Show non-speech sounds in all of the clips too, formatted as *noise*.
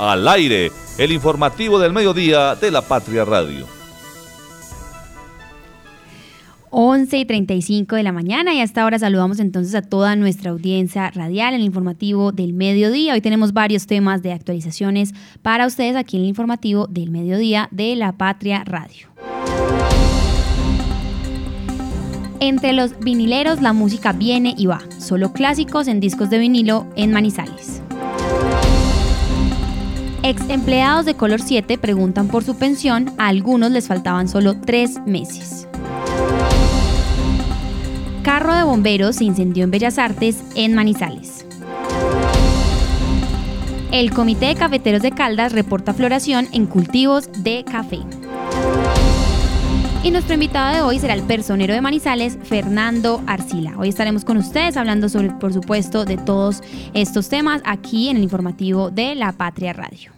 al aire, el informativo del mediodía de la Patria Radio. 11 y 35 de la mañana y hasta ahora saludamos entonces a toda nuestra audiencia radial el informativo del mediodía. Hoy tenemos varios temas de actualizaciones para ustedes aquí en el informativo del mediodía de la Patria Radio. Entre los vinileros la música viene y va, solo clásicos en discos de vinilo en Manizales. Ex empleados de Color 7 preguntan por su pensión, a algunos les faltaban solo tres meses. Carro de bomberos se incendió en Bellas Artes, en Manizales. El Comité de Cafeteros de Caldas reporta floración en cultivos de café. Y nuestro invitado de hoy será el personero de Manizales, Fernando Arcila. Hoy estaremos con ustedes hablando sobre, por supuesto, de todos estos temas aquí en el informativo de La Patria Radio.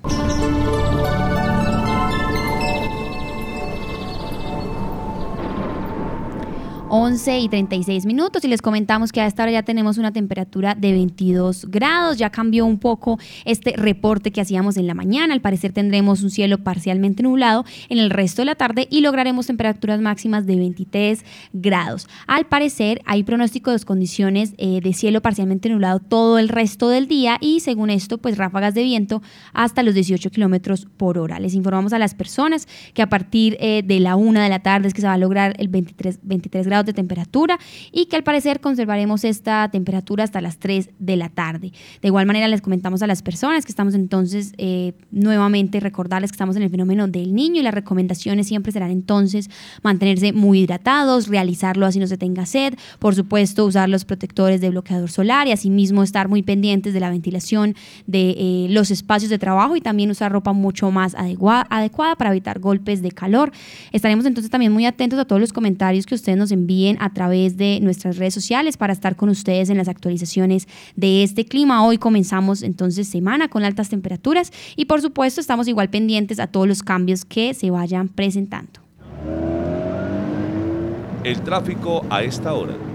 11 y 36 minutos y les comentamos que a esta hora ya tenemos una temperatura de 22 grados, ya cambió un poco este reporte que hacíamos en la mañana, al parecer tendremos un cielo parcialmente nublado en el resto de la tarde y lograremos temperaturas máximas de 23 grados. Al parecer hay pronóstico de condiciones eh, de cielo parcialmente nublado todo el resto del día y según esto pues ráfagas de viento hasta los 18 kilómetros por hora. Les informamos a las personas que a partir eh, de la una de la tarde es que se va a lograr el 23, 23 grados de temperatura y que al parecer conservaremos esta temperatura hasta las 3 de la tarde. De igual manera les comentamos a las personas que estamos entonces eh, nuevamente recordarles que estamos en el fenómeno del niño y las recomendaciones siempre serán entonces mantenerse muy hidratados, realizarlo así no se tenga sed, por supuesto usar los protectores de bloqueador solar y asimismo estar muy pendientes de la ventilación de eh, los espacios de trabajo y también usar ropa mucho más adecuada, para evitar golpes de calor. Estaremos entonces también muy atentos a todos los comentarios que ustedes nos envíen a través de nuestras redes sociales para estar con ustedes en las actualizaciones de este clima. Hoy comenzamos entonces semana con altas temperaturas y por supuesto estamos igual pendientes a todos los cambios que se vayan presentando. El tráfico a esta hora.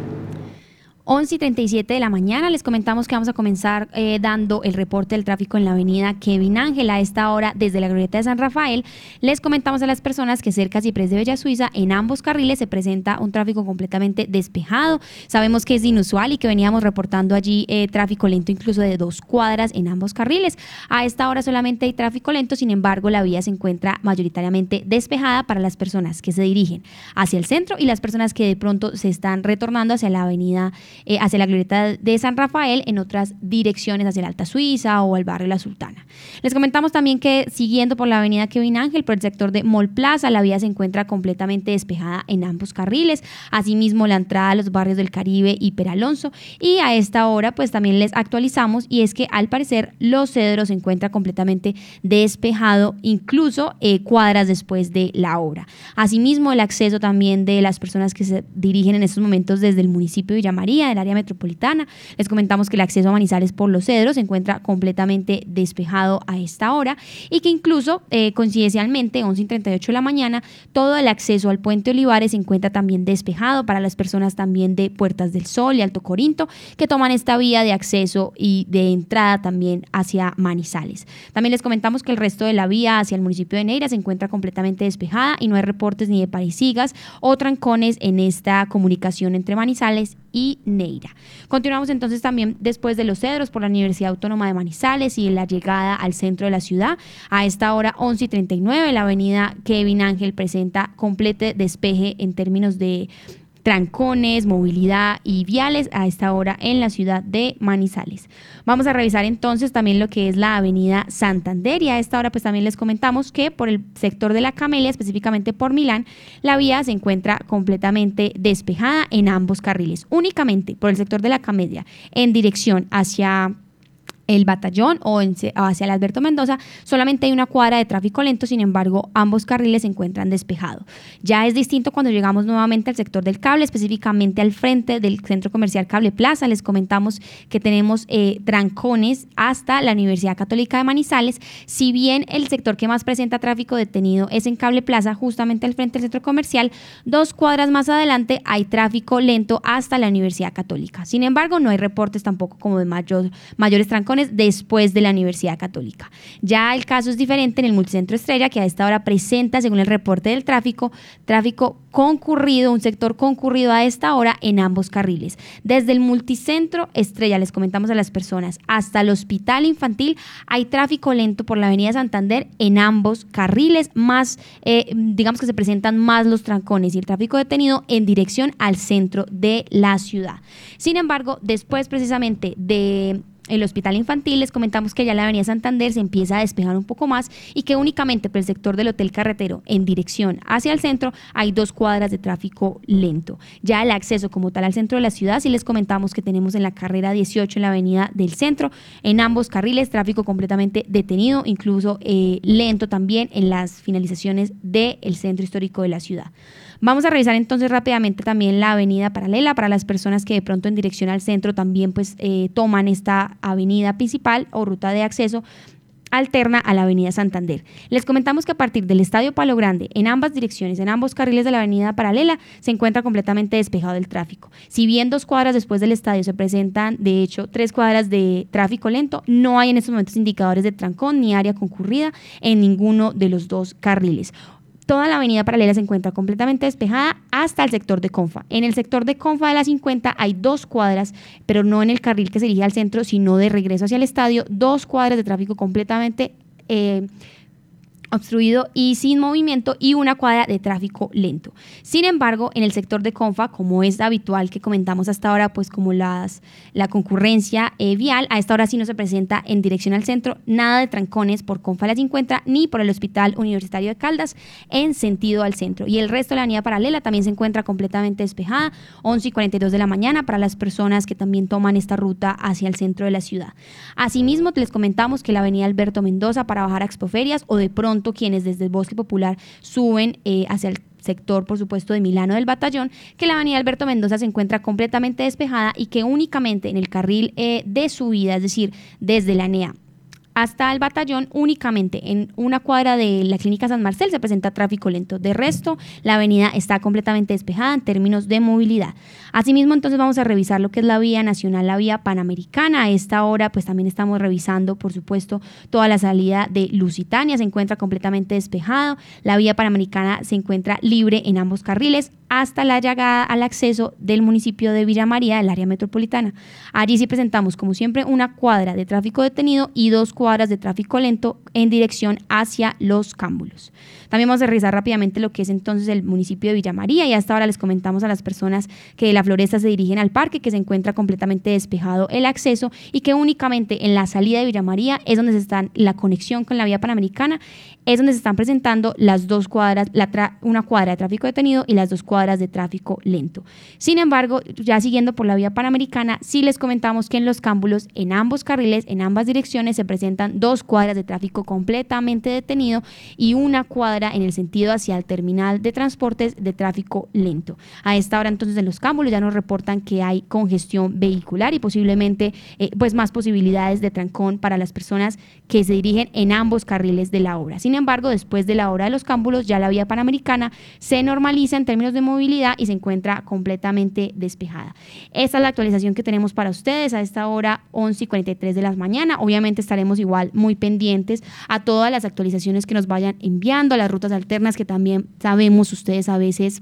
11 y 37 de la mañana. Les comentamos que vamos a comenzar eh, dando el reporte del tráfico en la avenida Kevin Ángel a esta hora desde la glorieta de San Rafael. Les comentamos a las personas que cerca Ciprés de Bella Suiza en ambos carriles se presenta un tráfico completamente despejado. Sabemos que es inusual y que veníamos reportando allí eh, tráfico lento incluso de dos cuadras en ambos carriles. A esta hora solamente hay tráfico lento, sin embargo la vía se encuentra mayoritariamente despejada para las personas que se dirigen hacia el centro y las personas que de pronto se están retornando hacia la avenida eh, hacia la glorieta de San Rafael, en otras direcciones hacia la Alta Suiza o al barrio La Sultana. Les comentamos también que siguiendo por la avenida Kevin Ángel, por el sector de Mall Plaza, la vía se encuentra completamente despejada en ambos carriles, asimismo la entrada a los barrios del Caribe y Peralonso. Y a esta hora, pues también les actualizamos y es que al parecer Los Cedros se encuentra completamente despejado, incluso eh, cuadras después de la hora. Asimismo, el acceso también de las personas que se dirigen en estos momentos desde el municipio de Villa María, del área metropolitana. Les comentamos que el acceso a Manizales por los Cedros se encuentra completamente despejado a esta hora y que incluso eh, coincidencialmente, 11 y 38 de la mañana, todo el acceso al puente Olivares se encuentra también despejado para las personas también de Puertas del Sol y Alto Corinto que toman esta vía de acceso y de entrada también hacia Manizales. También les comentamos que el resto de la vía hacia el municipio de Neira se encuentra completamente despejada y no hay reportes ni de parisigas o trancones en esta comunicación entre Manizales y Neira. Continuamos entonces también después de los cedros por la Universidad Autónoma de Manizales y la llegada al centro de la ciudad. A esta hora 11 y 39, la avenida Kevin Ángel presenta completo despeje en términos de trancones, movilidad y viales a esta hora en la ciudad de Manizales. Vamos a revisar entonces también lo que es la avenida Santander y a esta hora pues también les comentamos que por el sector de la Camelia, específicamente por Milán, la vía se encuentra completamente despejada en ambos carriles, únicamente por el sector de la Camelia en dirección hacia el batallón o hacia el Alberto Mendoza, solamente hay una cuadra de tráfico lento, sin embargo, ambos carriles se encuentran despejados. Ya es distinto cuando llegamos nuevamente al sector del cable, específicamente al frente del centro comercial Cable Plaza. Les comentamos que tenemos eh, trancones hasta la Universidad Católica de Manizales. Si bien el sector que más presenta tráfico detenido es en Cable Plaza, justamente al frente del centro comercial, dos cuadras más adelante hay tráfico lento hasta la Universidad Católica. Sin embargo, no hay reportes tampoco como de mayor, mayores trancones después de la Universidad Católica. Ya el caso es diferente en el multicentro Estrella, que a esta hora presenta, según el reporte del tráfico, tráfico concurrido, un sector concurrido a esta hora en ambos carriles. Desde el multicentro Estrella, les comentamos a las personas, hasta el hospital infantil hay tráfico lento por la avenida Santander en ambos carriles, más, eh, digamos que se presentan más los trancones y el tráfico detenido en dirección al centro de la ciudad. Sin embargo, después precisamente de el hospital infantil les comentamos que ya la avenida Santander se empieza a despejar un poco más y que únicamente por el sector del hotel carretero en dirección hacia el centro hay dos cuadras de tráfico lento. Ya el acceso como tal al centro de la ciudad, sí les comentamos que tenemos en la carrera 18 en la avenida del centro, en ambos carriles tráfico completamente detenido, incluso eh, lento también en las finalizaciones del centro histórico de la ciudad. Vamos a revisar entonces rápidamente también la avenida paralela para las personas que de pronto en dirección al centro también pues eh, toman esta avenida principal o ruta de acceso alterna a la Avenida Santander. Les comentamos que a partir del Estadio Palo Grande, en ambas direcciones, en ambos carriles de la avenida paralela, se encuentra completamente despejado el tráfico. Si bien dos cuadras después del estadio se presentan, de hecho, tres cuadras de tráfico lento, no hay en estos momentos indicadores de trancón ni área concurrida en ninguno de los dos carriles. Toda la avenida paralela se encuentra completamente despejada hasta el sector de Confa. En el sector de Confa de la 50 hay dos cuadras, pero no en el carril que se dirige al centro, sino de regreso hacia el estadio, dos cuadras de tráfico completamente eh, obstruido y sin movimiento y una cuadra de tráfico lento. Sin embargo, en el sector de Confa, como es habitual que comentamos hasta ahora, pues como las, la concurrencia eh, vial, a esta hora sí no se presenta en dirección al centro, nada de trancones por Confa la 50 ni por el Hospital Universitario de Caldas en sentido al centro. Y el resto de la avenida paralela también se encuentra completamente despejada, 11 y 42 de la mañana para las personas que también toman esta ruta hacia el centro de la ciudad. Asimismo, les comentamos que la avenida Alberto Mendoza para bajar a Expoferias o de pronto quienes desde el Bosque Popular suben eh, hacia el sector, por supuesto, de Milano del Batallón, que la avenida Alberto Mendoza se encuentra completamente despejada y que únicamente en el carril eh, de subida, es decir, desde la NEA hasta el batallón únicamente en una cuadra de la clínica San Marcel se presenta tráfico lento. De resto, la avenida está completamente despejada en términos de movilidad. Asimismo, entonces vamos a revisar lo que es la vía nacional, la vía panamericana. A esta hora, pues también estamos revisando, por supuesto, toda la salida de Lusitania, se encuentra completamente despejado. La vía panamericana se encuentra libre en ambos carriles hasta la llegada al acceso del municipio de Villa María, del área metropolitana. Allí sí presentamos, como siempre, una cuadra de tráfico detenido y dos cuadras de tráfico lento en dirección hacia los cámbulos. También vamos a revisar rápidamente lo que es entonces el municipio de Villa María y hasta ahora les comentamos a las personas que de la floresta se dirigen al parque, que se encuentra completamente despejado el acceso y que únicamente en la salida de Villa María es donde se están la conexión con la vía panamericana, es donde se están presentando las dos cuadras, una cuadra de tráfico detenido y las dos cuadras de tráfico lento. Sin embargo, ya siguiendo por la vía panamericana, sí les comentamos que en los cámbulos, en ambos carriles, en ambas direcciones, se presentan dos cuadras de tráfico completamente detenido y una cuadra en el sentido hacia el terminal de transportes de tráfico lento. A esta hora entonces en los cámbulos ya nos reportan que hay congestión vehicular y posiblemente eh, pues más posibilidades de trancón para las personas que se dirigen en ambos carriles de la obra. Sin embargo, después de la obra de los cámbulos ya la vía panamericana se normaliza en términos de movilidad y se encuentra completamente despejada. Esta es la actualización que tenemos para ustedes a esta hora 11 y 43 de la mañana. Obviamente estaremos igual muy pendientes a todas las actualizaciones que nos vayan enviando, a las rutas alternas que también sabemos ustedes a veces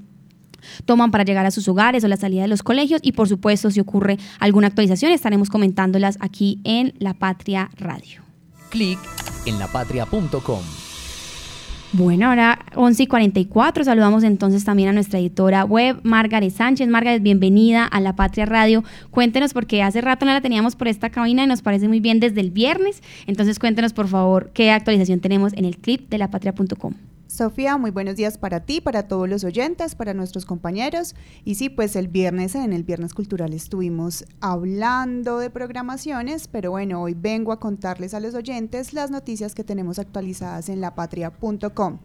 toman para llegar a sus hogares o la salida de los colegios y por supuesto si ocurre alguna actualización estaremos comentándolas aquí en La Patria Radio. Clic en lapatria.com. Bueno, ahora 11 y 44, saludamos entonces también a nuestra editora web, Margaret Sánchez. Margaret, bienvenida a La Patria Radio. Cuéntenos, porque hace rato no la teníamos por esta cabina y nos parece muy bien desde el viernes. Entonces cuéntenos, por favor, qué actualización tenemos en el clip de lapatria.com. Sofía, muy buenos días para ti, para todos los oyentes, para nuestros compañeros. Y sí, pues el viernes, en el Viernes Cultural, estuvimos hablando de programaciones, pero bueno, hoy vengo a contarles a los oyentes las noticias que tenemos actualizadas en lapatria.com.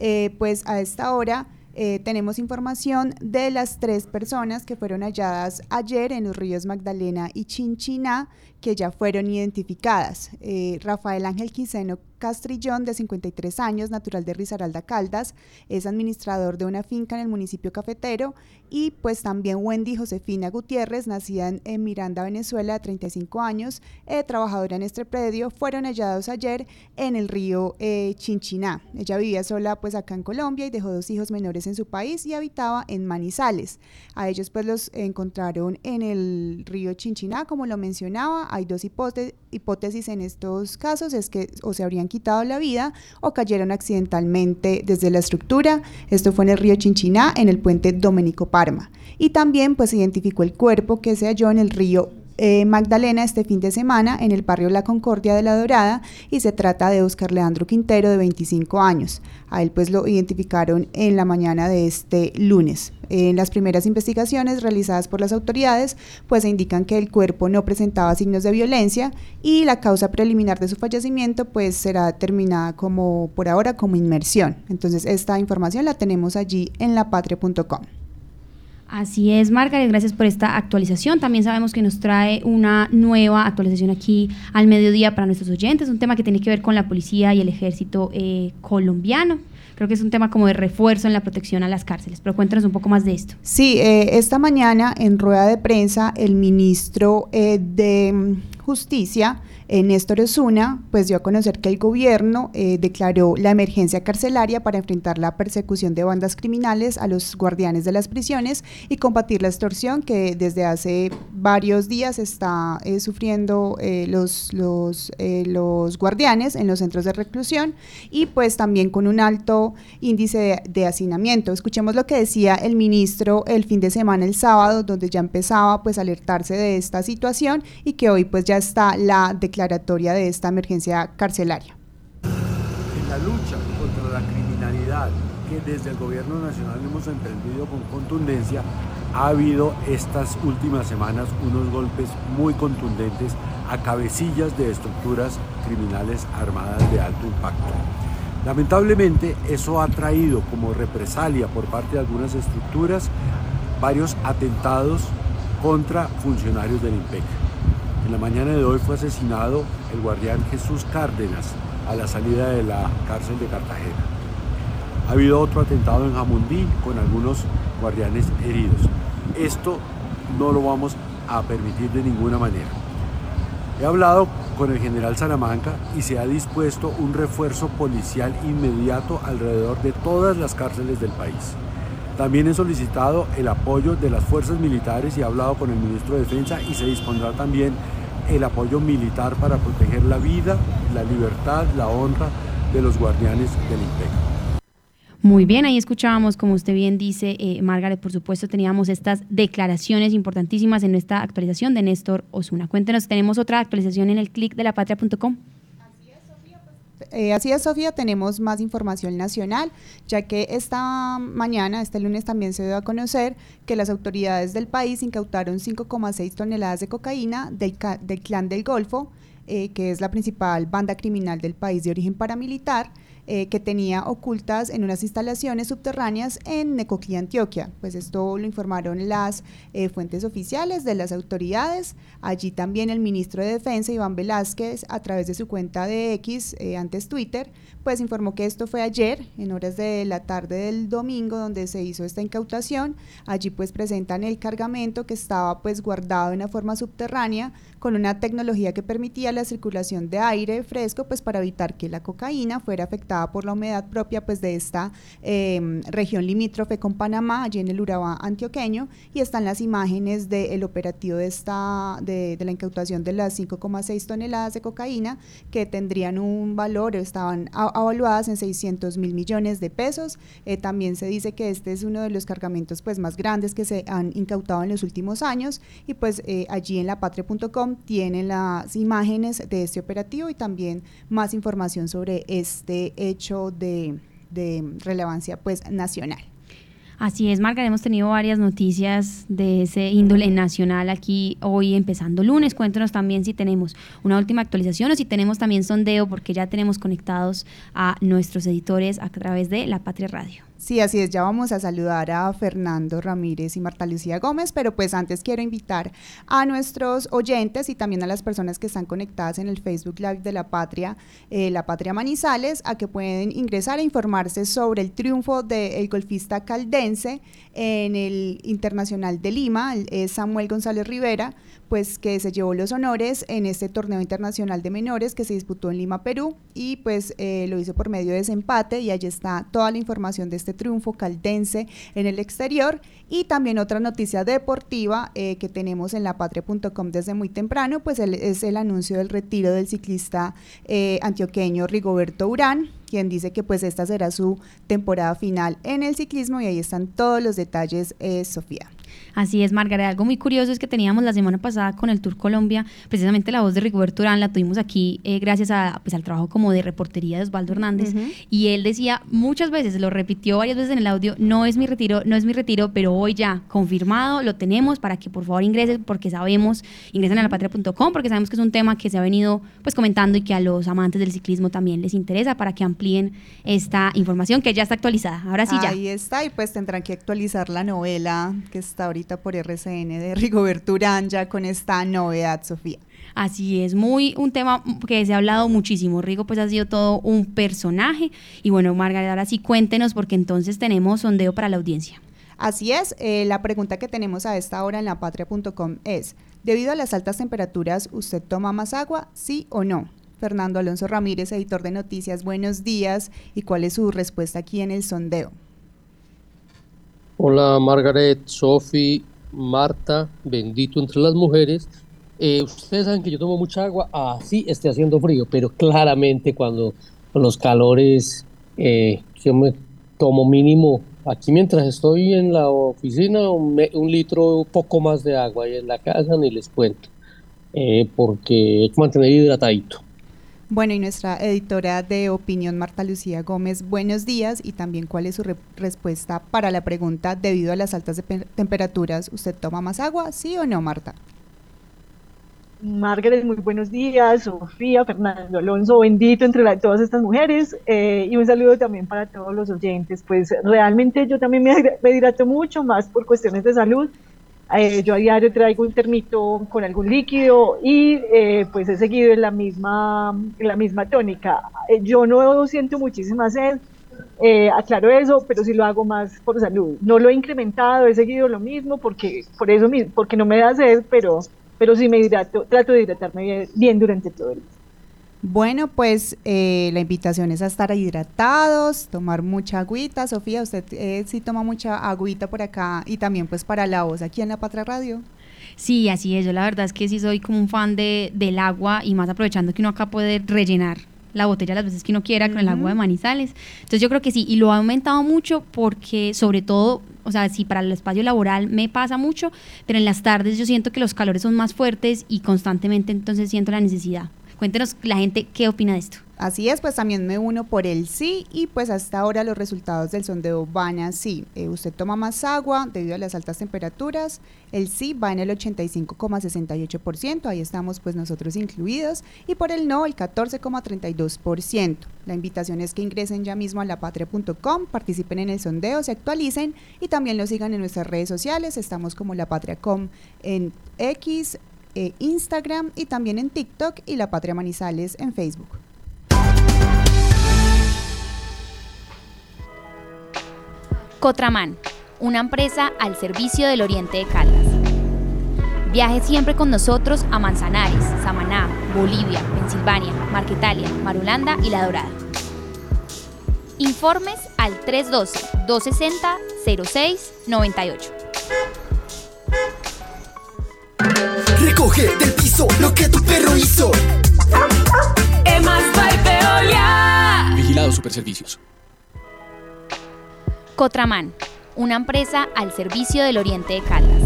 Eh, pues a esta hora eh, tenemos información de las tres personas que fueron halladas ayer en los ríos Magdalena y Chinchiná, que ya fueron identificadas. Eh, Rafael Ángel Quiseno Castrillón, de 53 años, natural de Risaralda Caldas, es administrador de una finca en el municipio cafetero, y pues también Wendy Josefina Gutiérrez, nacida en, Miranda, Venezuela, de 35 años, eh, trabajadora en este predio, fueron hallados ayer en el río Chinchiná. Ella vivía sola pues acá en Colombia y dejó dos hijos menores en su país y habitaba en Manizales. A ellos pues los encontraron en el río Chinchiná, como lo mencionaba. Hay dos hipótesis en estos casos, es que o se habrían quitado la vida o cayeron accidentalmente desde la estructura. Esto fue en el río Chinchiná, en el puente Domenico Parma. Y también pues se identificó el cuerpo que se halló en el río eh, Magdalena este fin de semana en el barrio La Concordia de La Dorada y se trata de Oscar Leandro Quintero de 25 años. A él pues lo identificaron en la mañana de este lunes. En las primeras investigaciones realizadas por las autoridades pues indican que el cuerpo no presentaba signos de violencia y la causa preliminar de su fallecimiento pues será determinada como por ahora como inmersión. Entonces esta información la tenemos allí en lapatria.com. Así es, Margaret, gracias por esta actualización. También sabemos que nos trae una nueva actualización aquí al mediodía para nuestros oyentes, un tema que tiene que ver con la policía y el ejército eh, colombiano. Creo que es un tema como de refuerzo en la protección a las cárceles, pero cuéntanos un poco más de esto. Sí, eh, esta mañana en rueda de prensa el ministro eh, de Justicia Néstor Osuna pues dio a conocer que el gobierno eh, declaró la emergencia carcelaria para enfrentar la persecución de bandas criminales a los guardianes de las prisiones y combatir la extorsión que desde hace varios días está eh, sufriendo eh, los, los, los guardianes en los centros de reclusión y pues también con un alto índice de, de hacinamiento. Escuchemos lo que decía el ministro el fin de semana, el sábado, donde ya empezaba pues a alertarse de esta situación y que hoy pues ya está la declaración declaratoria de esta emergencia carcelaria. En la lucha contra la criminalidad que desde el gobierno nacional hemos emprendido con contundencia, ha habido estas últimas semanas unos golpes muy contundentes a cabecillas de estructuras criminales armadas de alto impacto. Lamentablemente eso ha traído como represalia por parte de algunas estructuras varios atentados contra funcionarios del IMPEC. En la mañana de hoy fue asesinado el guardián Jesús Cárdenas a la salida de la cárcel de Cartagena. Ha habido otro atentado en Jamundí con algunos guardianes heridos. Esto no lo vamos a permitir de ninguna manera. He hablado con el general Salamanca y se ha dispuesto un refuerzo policial inmediato alrededor de todas las cárceles del país. También he solicitado el apoyo de las fuerzas militares y he hablado con el ministro de Defensa y se dispondrá también el apoyo militar para proteger la vida, la libertad, la honra de los guardianes del imperio. Muy bien, ahí escuchábamos, como usted bien dice, eh, Margaret, por supuesto, teníamos estas declaraciones importantísimas en nuestra actualización de Néstor Osuna. Cuéntenos, tenemos otra actualización en el clic de lapatria.com. Eh, así es, Sofía, tenemos más información nacional, ya que esta mañana, este lunes también se dio a conocer que las autoridades del país incautaron 5,6 toneladas de cocaína del, del Clan del Golfo, eh, que es la principal banda criminal del país de origen paramilitar, eh, que tenía ocultas en unas instalaciones subterráneas en Necoclí, Antioquia. Pues esto lo informaron las eh, fuentes oficiales de las autoridades. Allí también el ministro de Defensa, Iván Velázquez, a través de su cuenta de X, eh, antes Twitter, pues informó que esto fue ayer, en horas de la tarde del domingo, donde se hizo esta incautación. Allí pues presentan el cargamento que estaba pues guardado de una forma subterránea con una tecnología que permitía la circulación de aire fresco pues para evitar que la cocaína fuera afectada por la humedad propia pues, de esta em, región limítrofe con Panamá, allí en el Urabá antioqueño, y están las imágenes del operativo de, esta, de, la incautación de las 5,6 toneladas de cocaína, que tendrían un valor, estaban evaluadas en 600 mil millones de pesos. Eh, también se dice que este es uno de los cargamentos pues, más grandes que se han incautado en los últimos años, y pues eh, allí en lapatria.com tienen las imágenes de este operativo y también más información sobre este hecho de, relevancia pues nacional. Así es, Marga, hemos tenido varias noticias de ese índole nacional aquí hoy empezando lunes. Cuéntanos también si tenemos una última actualización o si tenemos también sondeo, porque ya tenemos conectados a nuestros editores a través de La Patria Radio. Sí, así es, ya vamos a saludar a Fernando Ramírez y Marta Lucía Gómez, pero pues antes quiero invitar a nuestros oyentes y también a las personas que están conectadas en el Facebook Live de La Patria, eh, La Patria Manizales, a que pueden ingresar a informarse sobre el triunfo del golfista caldense en el Internacional de Lima, es Samuel González Rivera, pues que se llevó los honores en este torneo internacional de menores que se disputó en Lima, Perú, y pues eh, lo hizo por medio de ese empate y allí está toda la información de este triunfo caldense en el exterior. Y también otra noticia deportiva eh, que tenemos en lapatria.com desde muy temprano, pues es el anuncio del retiro del ciclista eh, antioqueño Rigoberto Urán, quien dice que pues esta será su temporada final en el ciclismo. Y ahí están todos los detalles, Sofía. Así es, Margarita. Algo muy curioso es que teníamos la semana pasada con el Tour Colombia, precisamente la voz de Rigoberto Urán la tuvimos aquí eh, gracias a, pues, al trabajo como de reportería de Osvaldo Hernández. Y él decía muchas veces, lo repitió varias veces en el audio, no es mi retiro, no es mi retiro, pero hoy ya confirmado, lo tenemos para que por favor ingresen, porque sabemos, ingresen a lapatria.com, porque sabemos que es un tema que se ha venido pues comentando y que a los amantes del ciclismo también les interesa para que amplíen esta información que ya está actualizada. Ahora sí ya. Ahí está, y pues tendrán que actualizar la novela que está ahorita por RCN de Rigoberto Urán ya con esta novedad, Sofía. Así es, muy un tema que se ha hablado muchísimo. Rigo pues ha sido todo un personaje. Y bueno, Margarita, ahora sí cuéntenos porque entonces tenemos sondeo para la audiencia. Así es, eh, la pregunta que tenemos a esta hora en lapatria.com es, debido a las altas temperaturas, ¿usted toma más agua, sí o no? Fernando Alonso Ramírez, editor de noticias, buenos días. ¿Y cuál es su respuesta aquí en el sondeo? Hola Margaret, Sophie, Marta, bendito entre las mujeres. Eh, ustedes saben que yo tomo mucha agua, así esté haciendo frío, pero claramente cuando los calores, eh, yo me tomo mínimo, aquí mientras estoy en la oficina, un, litro, poco más de agua y en la casa ni les cuento, eh, porque hay mantener hidratadito. Bueno, y nuestra editora de opinión, Marta Lucía Gómez, buenos días y también cuál es su respuesta para la pregunta, debido a las altas temperaturas, ¿usted toma más agua? ¿Sí o no, Marta? Margaret, muy buenos días, Sofía, Fernando Alonso, bendito entre todas estas mujeres eh, y un saludo también para todos los oyentes. Pues realmente yo también me, me hidrato mucho más por cuestiones de salud eh, yo a diario traigo un termito con algún líquido y eh, pues he seguido en la misma, la misma tónica. Eh, yo no siento muchísima sed, aclaro eso, pero sí lo hago más por salud. No lo he incrementado, he seguido lo mismo porque, por eso mismo, porque no me da sed, pero, pero sí me hidrato, trato de hidratarme bien durante todo el día. Bueno, pues eh, la invitación es a estar hidratados, tomar mucha agüita. Sofía, usted eh, sí toma mucha agüita por acá y también pues para la voz aquí en La Patria Radio. Sí, así es. Yo la verdad es que sí soy como un fan de, del agua y más aprovechando que uno acá puede rellenar la botella las veces que uno quiera con el agua de manizales. Entonces yo creo que sí, y lo ha aumentado mucho porque sobre todo, o sea, sí, para el espacio laboral me pasa mucho, pero en las tardes yo siento que los calores son más fuertes y constantemente entonces siento la necesidad. Cuéntenos la gente qué opina de esto. Así es, pues también me uno por el sí y pues hasta ahora los resultados del sondeo van así. Eh, usted toma más agua debido a las altas temperaturas, el sí va en el 85,68%, ahí estamos pues nosotros incluidos, y por el no el 14,32%. La invitación es que ingresen ya mismo a lapatria.com, participen en el sondeo, se actualicen y también lo sigan en nuestras redes sociales, estamos como lapatria.com en X, eh, Instagram y también en TikTok y La Patria Manizales en Facebook. Cotraman, una empresa al servicio del Oriente de Caldas. Viaje siempre con nosotros a Manzanares, Samaná, Bolivia, Pensilvania, Marquetalia, Marulanda y La Dorada. Informes al 312-260-0698. Recoge del piso lo que tu perro hizo. Emas Veolia. Vigilado Superservicios. Cotraman, una empresa al servicio del Oriente de Caldas.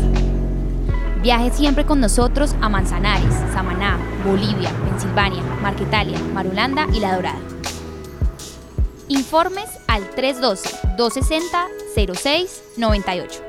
Viaje siempre con nosotros a Manzanares, Samaná, Bolivia, Pensilvania, Marquetalia, Marulanda y La Dorada. Informes al 312-260-0698.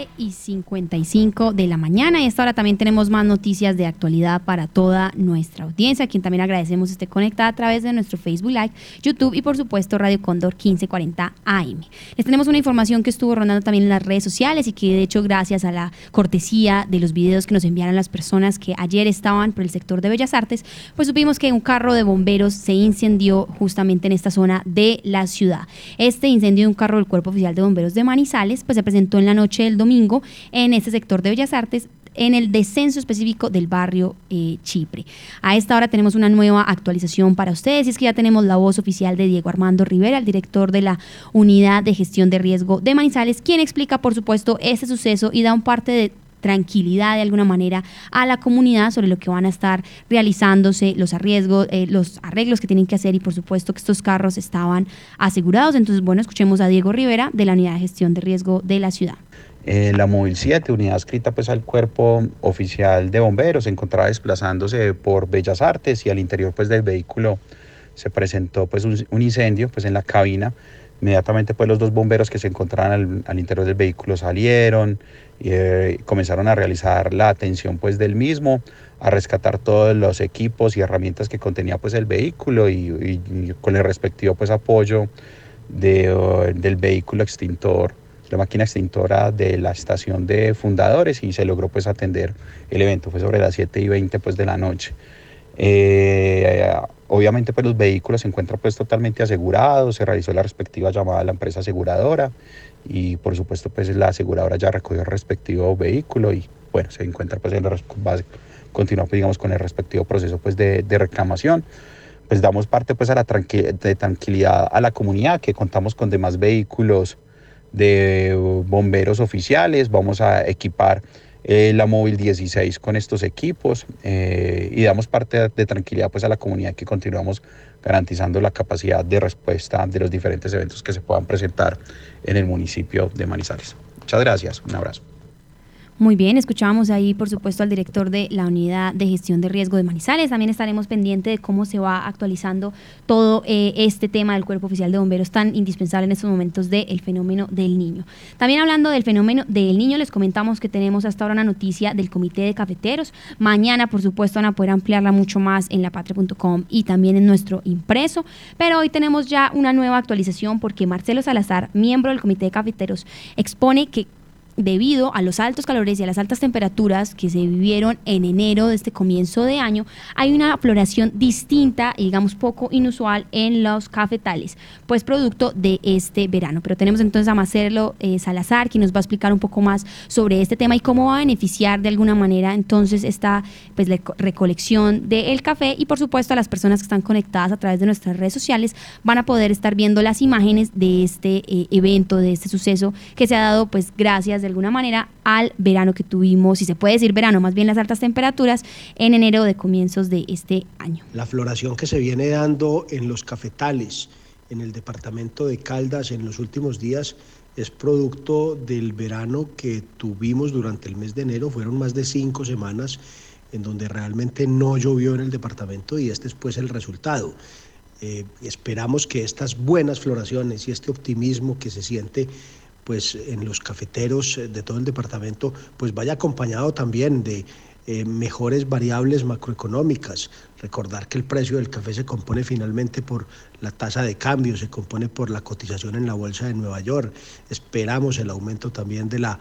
11 y 55 de la mañana y esta hora también tenemos más noticias de actualidad para toda nuestra audiencia, a quien también agradecemos esté conectada a través de nuestro Facebook Live, YouTube y por supuesto Radio Cóndor 1540 AM. Les tenemos una información que estuvo rondando también en las redes sociales y que de hecho gracias a la cortesía de los videos que nos enviaron las personas que ayer estaban por el sector de Bellas Artes, pues supimos que un carro de bomberos se incendió justamente en esta zona de la ciudad. Este incendio de un carro del Cuerpo Oficial de Bomberos de Manizales pues se presentó en la noche del domingo en este sector de Bellas Artes en el descenso específico del barrio eh, Chipre. A esta hora tenemos una nueva actualización para ustedes y es que ya tenemos la voz oficial de Diego Armando Rivera, el director de la Unidad de Gestión de Riesgo de Manizales, quien explica por supuesto este suceso y da un parte de tranquilidad de alguna manera a la comunidad sobre lo que van a estar realizándose, los arriesgos, eh, los arreglos que tienen que hacer y por supuesto que estos carros estaban asegurados. Entonces, bueno, escuchemos a Diego Rivera de la Unidad de Gestión de Riesgo de la ciudad. Eh, la Móvil 7, unidad escrita pues al cuerpo oficial de bomberos, se encontraba desplazándose por Bellas Artes y al interior pues del vehículo se presentó pues un, un incendio pues en la cabina. Inmediatamente pues los dos bomberos que se encontraban al, al interior del vehículo salieron y eh, comenzaron a realizar la atención pues del mismo, a rescatar todos los equipos y herramientas que contenía pues el vehículo y, y- y con el respectivo pues apoyo de, uh, del vehículo extintor la máquina extintora de la estación de fundadores y se logró pues atender el evento, fue sobre las 7 y 20 pues de la noche. Eh, obviamente pues los vehículos se encuentran pues totalmente asegurados, se realizó la respectiva llamada a la empresa aseguradora y por supuesto pues la aseguradora ya recogió el respectivo vehículo y bueno, se encuentra pues en base- continúa pues, digamos con el respectivo proceso pues de, de reclamación pues damos parte pues a la tranqui- de tranquilidad a la comunidad que contamos con demás vehículos de bomberos oficiales, vamos a equipar eh, la móvil 16 con estos equipos eh, y damos parte de tranquilidad pues a la comunidad que continuamos garantizando la capacidad de respuesta de los diferentes eventos que se puedan presentar en el municipio de Manizales. Muchas gracias, un abrazo. Muy bien, escuchábamos ahí, por supuesto, al director de la Unidad de Gestión de Riesgo de Manizales. También estaremos pendientes de cómo se va actualizando todo eh, este tema del Cuerpo Oficial de Bomberos tan indispensable en estos momentos del fenómeno del niño. También hablando del fenómeno del niño, les comentamos que tenemos hasta ahora una noticia del Comité de Cafeteros. Mañana, por supuesto, van a poder ampliarla mucho más en lapatria.com y también en nuestro impreso. Pero hoy tenemos ya una nueva actualización porque Marcelo Salazar, miembro del Comité de Cafeteros, expone que debido a los altos calores y a las altas temperaturas que se vivieron en enero de este comienzo de año, hay una floración distinta y digamos poco inusual en los cafetales, pues producto de este verano. Pero tenemos entonces a Marcelo eh, Salazar, quien nos va a explicar un poco más sobre este tema y cómo va a beneficiar de alguna manera entonces esta pues, recolección del café y por supuesto a las personas que están conectadas a través de nuestras redes sociales van a poder estar viendo las imágenes de este eh, evento, de este suceso que se ha dado pues gracias de alguna manera al verano que tuvimos, si se puede decir verano, más bien las altas temperaturas en enero de comienzos de este año. La floración que se viene dando en los cafetales, en el departamento de Caldas en los últimos días, es producto del verano que tuvimos durante el mes de enero. Fueron más de cinco semanas en donde realmente no llovió en el departamento y este es pues el resultado. Eh, esperamos que estas buenas floraciones y este optimismo que se siente pues en los cafeteros eh, de todo el departamento pues vaya acompañado también de eh, mejores variables macroeconómicas. Recordar que el precio del café se compone finalmente por la tasa de cambio, se compone por la cotización en la bolsa de Nueva York. Esperamos el aumento también de la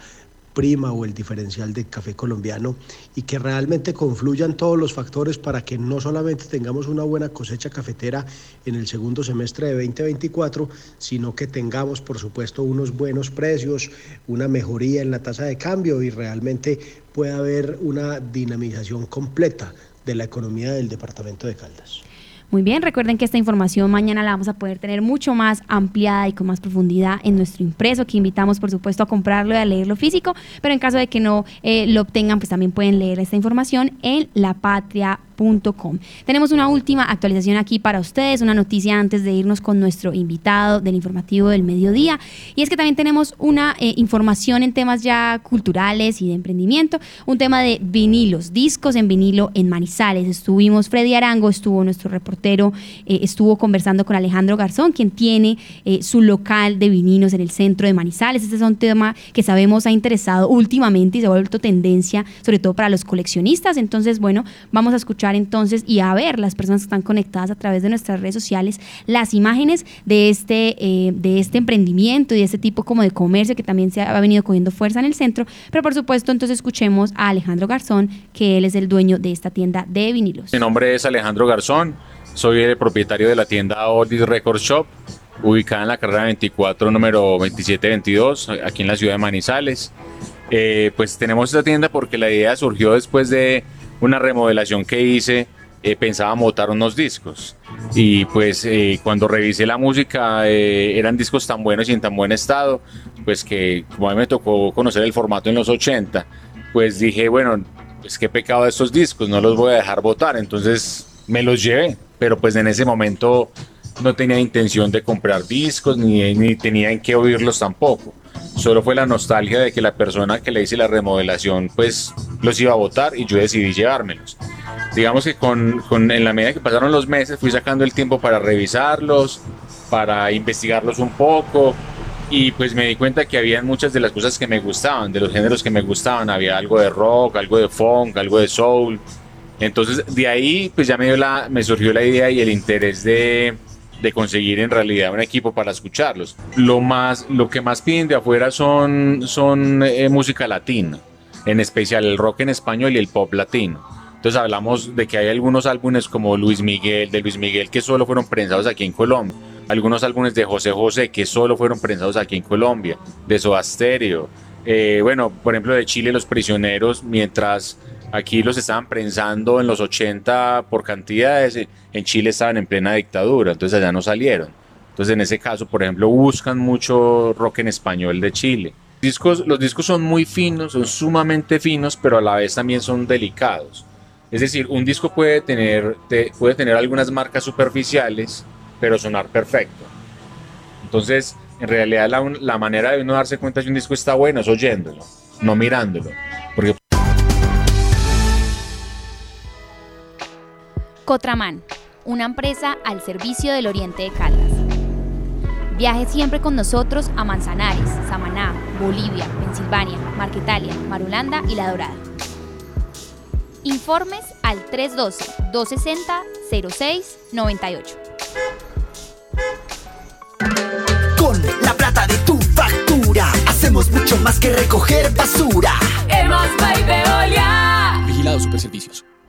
prima o el diferencial del café colombiano y que realmente confluyan todos los factores para que no solamente tengamos una buena cosecha cafetera en el segundo semestre de 2024, sino que tengamos, por supuesto, unos buenos precios, una mejoría en la tasa de cambio y realmente pueda haber una dinamización completa de la economía del departamento de Caldas. Muy bien, recuerden que esta información mañana la vamos a poder tener mucho más ampliada y con más profundidad en nuestro impreso, que invitamos por supuesto a comprarlo y a leerlo físico, pero en caso de que no eh, lo obtengan, pues también pueden leer esta información en Tenemos una última actualización aquí para ustedes, una noticia antes de irnos con nuestro invitado del informativo del mediodía, y es que también tenemos una eh, información en temas ya culturales y de emprendimiento, un tema de vinilos, discos en vinilo en Manizales. Estuvimos, Freddy Arango estuvo nuestro reportero eh, estuvo conversando con Alejandro Garzón, quien tiene eh, su local de vininos en el centro de Manizales. Este es un tema que sabemos ha interesado últimamente y se ha vuelto tendencia, sobre todo para los coleccionistas. Entonces, bueno, vamos a escuchar entonces y a ver las personas que están conectadas a través de nuestras redes sociales las imágenes de este, eh, de este emprendimiento y de este tipo como de comercio que también se ha venido cogiendo fuerza en el centro. Pero por supuesto, entonces escuchemos a Alejandro Garzón, que él es el dueño de esta tienda de vinilos. Mi nombre es Alejandro Garzón. Soy el propietario de la tienda Oldies Record Shop, ubicada en la carrera 24, número 2722, aquí en la ciudad de Manizales. Eh, pues tenemos esta tienda porque la idea surgió después de una remodelación que hice. Eh, pensaba montar unos discos y pues eh, cuando revisé la música eran discos tan buenos y en tan buen estado pues que como a mí me tocó conocer el formato en los 80 pues dije bueno pues qué pecado de estos discos no los voy a dejar votar entonces me los llevé pero pues en ese momento no tenía intención de comprar discos ni, ni tenía en qué oírlos tampoco. Solo fue la nostalgia de que la persona que le hice la remodelación pues los iba a votar y yo decidí llevármelos. Digamos que con, con, en la medida que pasaron los meses fui sacando el tiempo para revisarlos, para investigarlos un poco y pues me di cuenta que había muchas de las cosas que me gustaban, de los géneros que me gustaban. Había algo de rock, algo de funk, algo de soul, entonces, de ahí, pues ya me, la, me surgió la idea y el interés de, de conseguir en realidad un equipo para escucharlos. Lo, más, lo que más piden de afuera son, son eh, música latina, en especial el rock en español y el pop latino. Entonces hablamos de que hay algunos álbumes como Luis Miguel, de Luis Miguel, que solo fueron prensados aquí en Colombia. Algunos álbumes de José José, que solo fueron prensados aquí en Colombia. De Soda. Eh, bueno, por ejemplo, de Chile, Los Prisioneros, mientras Aquí los estaban prensando en los 80 por cantidades, en Chile estaban en plena dictadura, entonces allá no salieron. Entonces en ese caso, por ejemplo, buscan mucho rock en español de Chile. Discos, los discos son muy finos, son sumamente finos, pero a la vez también son delicados. Es decir, un disco puede tener, puede tener algunas marcas superficiales, pero sonar perfecto. Entonces, en realidad la, la manera de uno darse cuenta que un disco está bueno es oyéndolo, no mirándolo. Porque Cotraman, una empresa al servicio del Oriente de Caldas. Viaje siempre con nosotros a Manzanares, Samaná, Bolivia, Pensilvania, Marquetalia, Marulanda y La Dorada. Informes al 312-260-0698. Con la plata de tu factura, hacemos mucho más que recoger basura. Hemos Veolia. Vigilado Superservicios.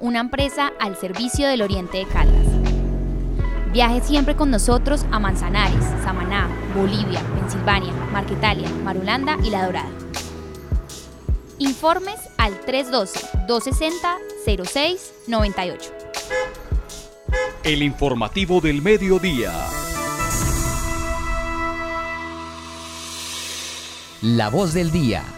una empresa al servicio del Oriente de Caldas. Viaje siempre con nosotros a Manzanares, Samaná, Bolivia, Pensilvania, Marquetalia, Marulanda y La Dorada. Informes al 312-260-0698. El informativo del mediodía. La voz del día.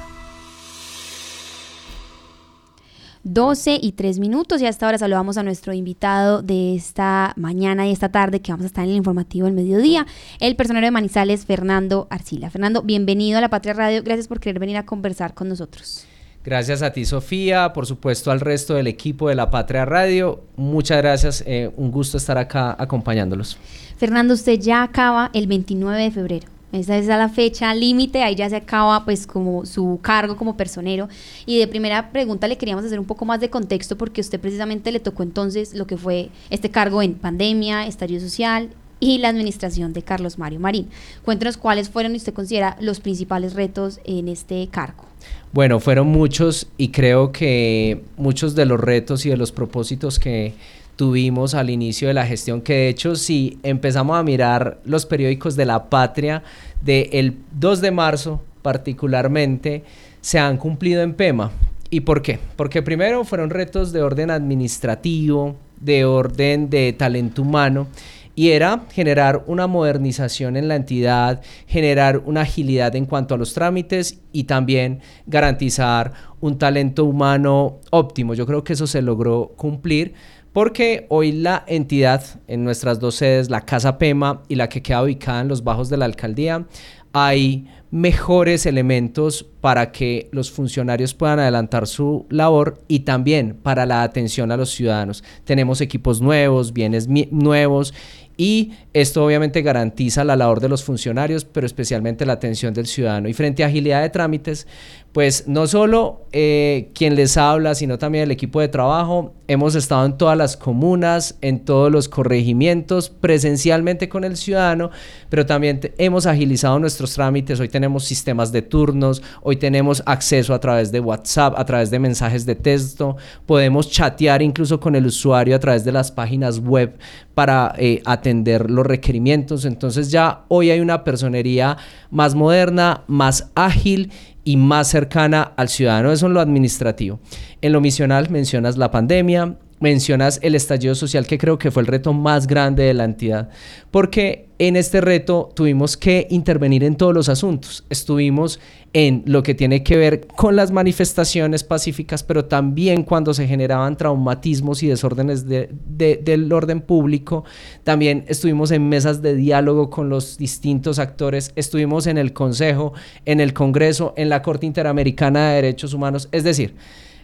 12 y 3 minutos y hasta ahora saludamos a nuestro invitado de esta mañana y esta tarde que vamos a estar en el informativo del mediodía, el personero de Manizales, Fernando Arcila. Fernando, bienvenido a La Patria Radio, gracias por querer venir a conversar con nosotros. Gracias a ti, Sofía, por supuesto al resto del equipo de La Patria Radio. Muchas gracias, eh, un gusto estar acá acompañándolos. Fernando, usted ya acaba el 29 de febrero. Esa es la fecha límite, ahí ya se acaba pues como su cargo como personero. Y de primera pregunta le queríamos hacer un poco más de contexto porque usted precisamente le tocó entonces lo que fue este cargo en pandemia, estadio social y la administración de Carlos Mario Marín. Cuéntenos cuáles fueron, usted considera, los principales retos en este cargo. Bueno, fueron muchos y creo que muchos de los retos y de los propósitos que tuvimos al inicio de la gestión, que de hecho si empezamos a mirar los periódicos de la patria del 2 de marzo particularmente, se han cumplido en PEMA. ¿Y por qué? Porque primero fueron retos de orden administrativo, de orden de talento humano y era generar una modernización en la entidad, generar una agilidad en cuanto a los trámites y también garantizar un talento humano óptimo. Yo creo que eso se logró cumplir porque hoy la entidad en nuestras dos sedes, la Casa Pema y la que queda ubicada en los bajos de la alcaldía, hay mejores elementos para que los funcionarios puedan adelantar su labor y también para la atención a los ciudadanos. Tenemos equipos nuevos, bienes nuevos y esto obviamente garantiza la labor de los funcionarios, pero especialmente la atención del ciudadano. Y frente a agilidad de trámites, pues no solo eh, quien les habla, sino también el equipo de trabajo. Hemos estado en todas las comunas, en todos los corregimientos, presencialmente con el ciudadano, pero también hemos agilizado nuestros trámites. Hoy tenemos sistemas de turnos, hoy tenemos acceso a través de WhatsApp, a través de mensajes de texto, podemos chatear incluso con el usuario a través de las páginas web para eh, atender los requerimientos. Entonces ya hoy hay una personería más moderna, más ágil y más cercana al ciudadano. Eso en lo administrativo. En lo misional mencionas la pandemia, mencionas el estallido social que creo que fue el reto más grande de la entidad, porque en este reto tuvimos que intervenir en todos los asuntos. Estuvimos en lo que tiene que ver con las manifestaciones pacíficas, pero también cuando se generaban traumatismos y desórdenes del orden público. También estuvimos en mesas de diálogo con los distintos actores, estuvimos en el Consejo, en el Congreso, en la Corte Interamericana de Derechos Humanos. Es decir,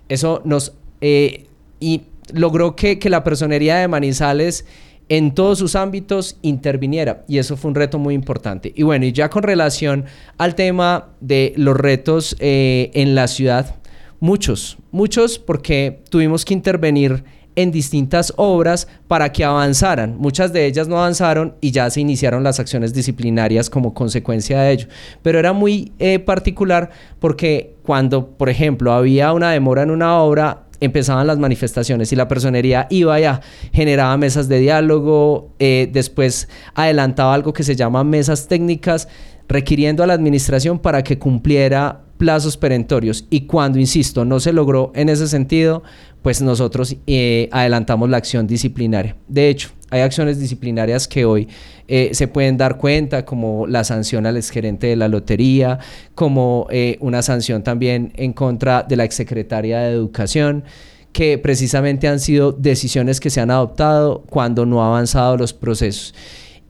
eso nos... Eh, y logró que, que la personería de Manizales en todos sus ámbitos interviniera y eso fue un reto muy importante. Y bueno, y ya con relación al tema de los retos eh, en la ciudad, muchos, muchos porque tuvimos que intervenir en distintas obras para que avanzaran. Muchas de ellas no avanzaron y ya se iniciaron las acciones disciplinarias como consecuencia de ello. Pero era muy eh, particular porque cuando, por ejemplo, había una demora en una obra, empezaban las manifestaciones y la personería iba ya, generaba mesas de diálogo, eh, después adelantaba algo que se llama mesas técnicas, requiriendo a la administración para que cumpliera plazos perentorios. Y cuando, insisto, no se logró en ese sentido, pues nosotros eh, adelantamos la acción disciplinaria. De hecho, hay acciones disciplinarias que hoy eh, se pueden dar cuenta, como la sanción al exgerente de la lotería, como eh, una sanción también en contra de la exsecretaria de Educación que precisamente han sido decisiones que se han adoptado cuando no han avanzado los procesos.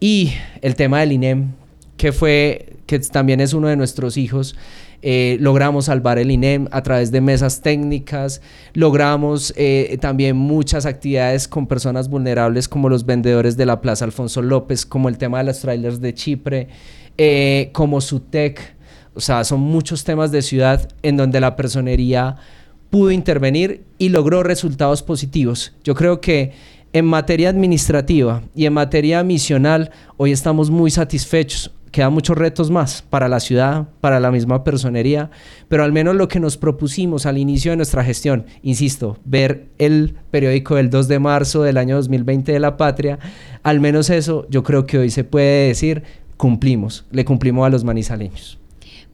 Y el tema del INEM, que fue, que también es uno de nuestros hijos, eh, logramos salvar el INEM a través de mesas técnicas, logramos eh, también muchas actividades con personas vulnerables como los vendedores de la Plaza Alfonso López, como el tema de los trailers de Chipre, eh, como SUTEC, o sea, son muchos temas de ciudad en donde la personería pudo intervenir y logró resultados positivos. Yo creo que en materia administrativa y en materia misional, hoy estamos muy satisfechos quedan muchos retos más para la ciudad, para la misma personería, pero al menos lo que nos propusimos al inicio de nuestra gestión, insisto, ver el periódico del 2 de marzo del año 2020 de la patria, al menos eso yo creo que hoy se puede decir, cumplimos, le cumplimos a los manizaleños.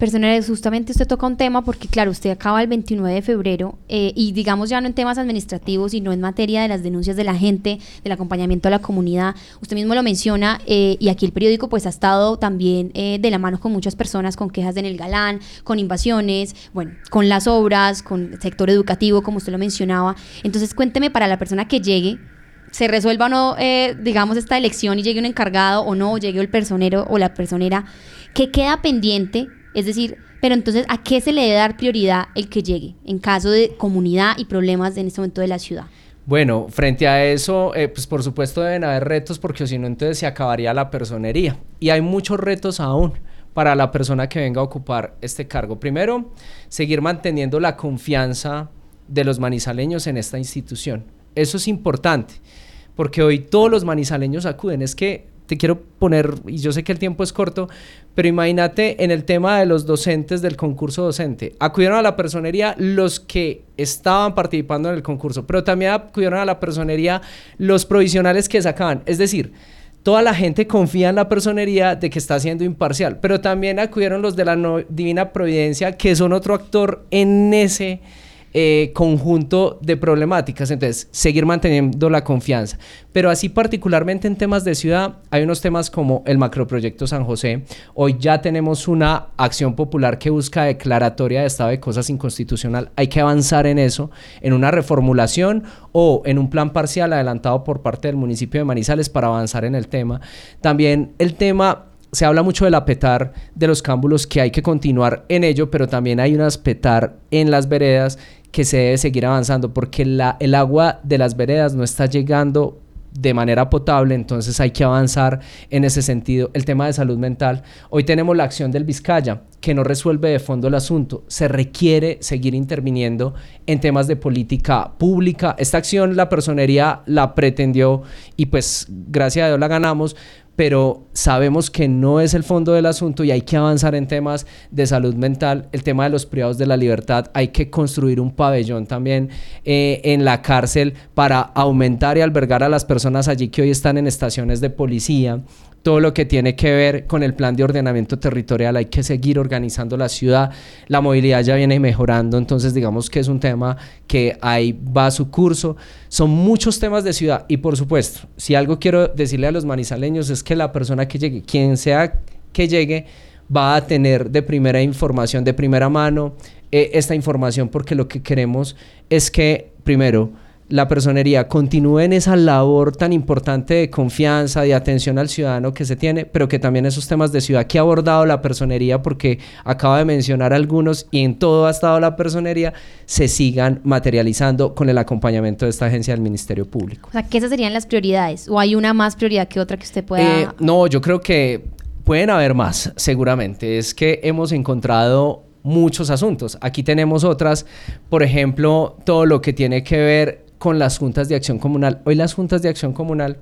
Personales, justamente usted toca un tema porque, claro, usted acaba el 29 de febrero eh, y digamos ya no en temas administrativos, sino en materia de las denuncias de la gente, del acompañamiento a la comunidad. Usted mismo lo menciona eh, y aquí el periódico pues ha estado también eh, de la mano con muchas personas, con quejas en el galán, con invasiones, bueno, con las obras, con el sector educativo, como usted lo mencionaba. Entonces cuénteme para la persona que llegue, se resuelva o no, digamos, esta elección y llegue un encargado o no, llegue el personero o la personera, ¿qué queda pendiente es decir, pero entonces, ¿a qué se le debe dar prioridad el que llegue en caso de comunidad y problemas en este momento de la ciudad? Bueno, frente a eso, eh, pues por supuesto deben haber retos porque si no, entonces se acabaría la personería. Y hay muchos retos aún para la persona que venga a ocupar este cargo. Primero, seguir manteniendo la confianza de los manizaleños en esta institución. Eso es importante, porque hoy todos los manizaleños acuden. Es que te quiero poner, y yo sé que el tiempo es corto, pero imagínate en el tema de los docentes del concurso docente. Acudieron a la personería los que estaban participando en el concurso, pero también acudieron a la personería los provisionales que sacaban. Es decir, toda la gente confía en la personería de que está siendo imparcial, pero también acudieron los de la Divina Providencia, que son otro actor en ese eh, conjunto de problemáticas. Entonces, seguir manteniendo la confianza. Pero así particularmente en temas de ciudad, hay unos temas como el macroproyecto San José. Hoy ya tenemos una acción popular que busca declaratoria de estado de cosas inconstitucional. Hay que avanzar en eso, en una reformulación o en un plan parcial adelantado por parte del municipio de Manizales para avanzar en el tema. También el tema se habla mucho del apetar de los cámbulos, que hay que continuar en ello, pero también hay un apetar en las veredas que se debe seguir avanzando porque el agua de las veredas no está llegando de manera potable, entonces hay que avanzar en ese sentido. El tema de salud mental. Hoy tenemos la acción del Vizcaya, que no resuelve de fondo el asunto. Se requiere seguir interviniendo en temas de política pública. Esta acción la personería la pretendió y pues gracias a Dios la ganamos, pero sabemos que no es el fondo del asunto y hay que avanzar en temas de salud mental, el tema de los privados de la libertad, hay que construir un pabellón también eh, en la cárcel para aumentar y albergar a las personas allí que hoy están en estaciones de policía, todo lo que tiene que ver con el plan de ordenamiento territorial, hay que seguir organizando la ciudad, la movilidad ya viene mejorando, entonces digamos que es un tema que ahí va a su curso, son muchos temas de ciudad y por supuesto, si algo quiero decirle a los manizaleños es que la persona que llegue, quien sea que llegue, va a tener de primera información, de primera mano, eh, esta información porque lo que queremos es que primero, la personería continúe en esa labor tan importante de confianza, de atención al ciudadano que se tiene, pero que también esos temas de ciudad que ha abordado la personería, porque acaba de mencionar algunos y en todo ha estado la personería, se sigan materializando con el acompañamiento de esta agencia del Ministerio Público. O sea, ¿qué esas serían las prioridades? ¿O hay una más prioridad que otra que usted pueda...? Eh, no, yo creo que pueden haber más, seguramente. Es que hemos encontrado muchos asuntos. Aquí tenemos otras, por ejemplo, todo lo que tiene que ver con las juntas de acción comunal. Hoy las juntas de acción comunal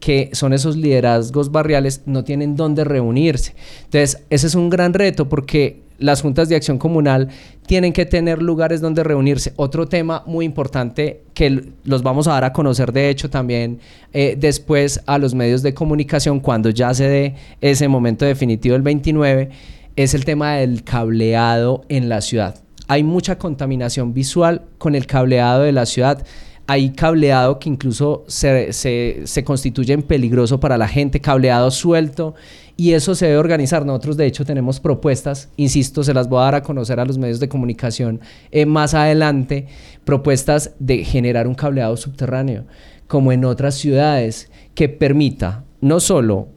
que son esos liderazgos barriales, no tienen dónde reunirse. Entonces, ese es un gran reto porque las juntas de acción comunal tienen que tener lugares donde reunirse. Otro tema muy importante que los vamos a dar a conocer, de hecho, también eh, después a los medios de comunicación, cuando ya se dé ese momento definitivo el 29, es el tema del cableado en la ciudad. Hay mucha contaminación visual con el cableado de la ciudad hay cableado que incluso se, se, constituye en peligroso para la gente, cableado suelto, y eso se debe organizar. Nosotros de hecho tenemos propuestas, insisto, se las voy a dar a conocer a los medios de comunicación eh, más adelante, propuestas de generar un cableado subterráneo, como en otras ciudades, que permita no solo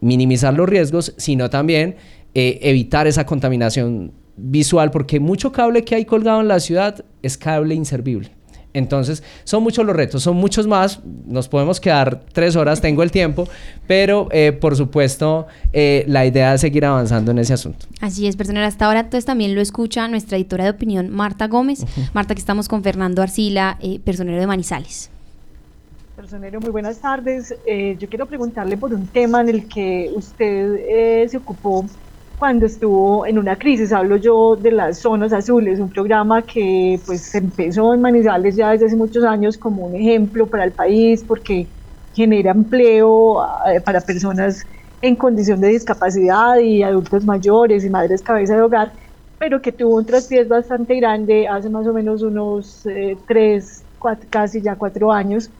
minimizar los riesgos, sino también eh, evitar esa contaminación visual, porque mucho cable que hay colgado en la ciudad es cable inservible. Entonces, son muchos los retos, son muchos más. Nos podemos quedar tres horas, tengo el tiempo, pero eh, por supuesto, eh, la idea es seguir avanzando en ese asunto. Así es, personal. Hasta ahora, entonces también lo escucha nuestra editora de opinión, Marta Gómez. Marta, que estamos con Fernando Arcila, eh, personero de Manizales. Personero, muy buenas tardes. yo quiero preguntarle por un tema en el que usted se ocupó cuando estuvo en una crisis. Hablo yo de las zonas azules, un programa que pues empezó en Manizales ya desde hace muchos años como un ejemplo para el país porque genera empleo eh, para personas en condición de discapacidad y adultos mayores y madres cabeza de hogar, pero que tuvo un traspiés bastante grande hace más o menos unos eh, tres, casi ya cuatro años.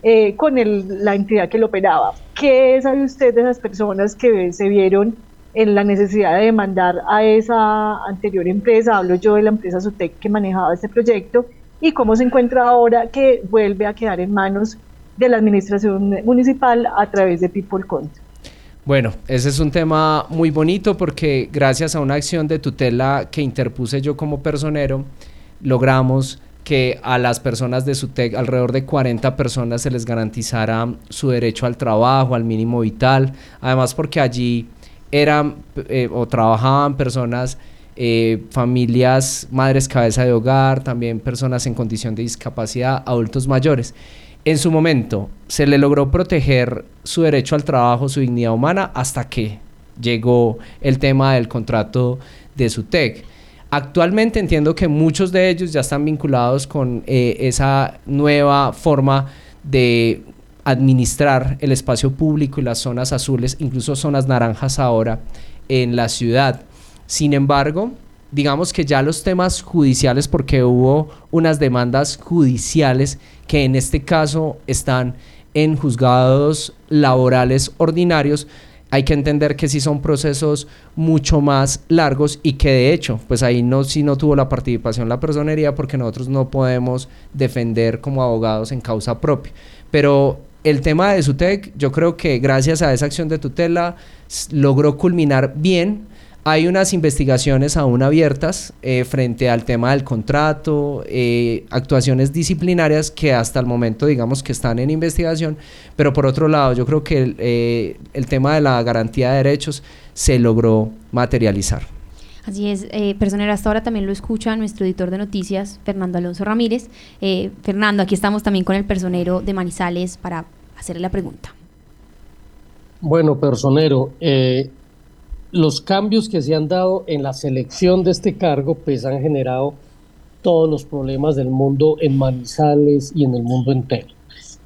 Eh, con el, la entidad que lo operaba. ¿Qué sabe usted de esas personas que se vieron en la necesidad de demandar a esa anterior empresa, hablo yo de la empresa Sotec que manejaba este proyecto, y cómo se encuentra ahora que vuelve a quedar en manos de la administración municipal a través de People Cont. Bueno, ese es un tema muy bonito porque gracias a una acción de tutela que interpuse yo como personero, logramos que a las personas de SUTEC, alrededor de 40 personas, se les garantizara su derecho al trabajo, al mínimo vital, además porque allí eran eh, o trabajaban personas, eh, familias, madres cabeza de hogar, también personas en condición de discapacidad, adultos mayores. En su momento se le logró proteger su derecho al trabajo, su dignidad humana, hasta que llegó el tema del contrato de su TEC. Actualmente entiendo que muchos de ellos ya están vinculados con eh, esa nueva forma de administrar el espacio público y las zonas azules, incluso zonas naranjas ahora en la ciudad. Sin embargo, digamos que ya los temas judiciales, porque hubo unas demandas judiciales que en este caso están en juzgados laborales ordinarios, hay que entender que sí son procesos mucho más largos y que de hecho, pues ahí no sí no tuvo la participación la personería porque nosotros no podemos defender como abogados en causa propia. Pero el tema de SUTEC, yo creo que gracias a esa acción de tutela logró culminar bien hay unas investigaciones aún abiertas eh, frente al tema del contrato, eh, actuaciones disciplinarias que hasta el momento digamos que están en investigación, pero por otro lado yo creo que el, eh, tema de la garantía de derechos se logró materializar. Así es, personero, hasta ahora también lo escucha nuestro editor de noticias, Fernando Alonso Ramírez. Fernando, aquí estamos también con el personero de Manizales para hacerle la pregunta. Bueno, personero, eh, los cambios que se han dado en la selección de este cargo pues han generado todos los problemas del mundo en Manizales y en el mundo entero,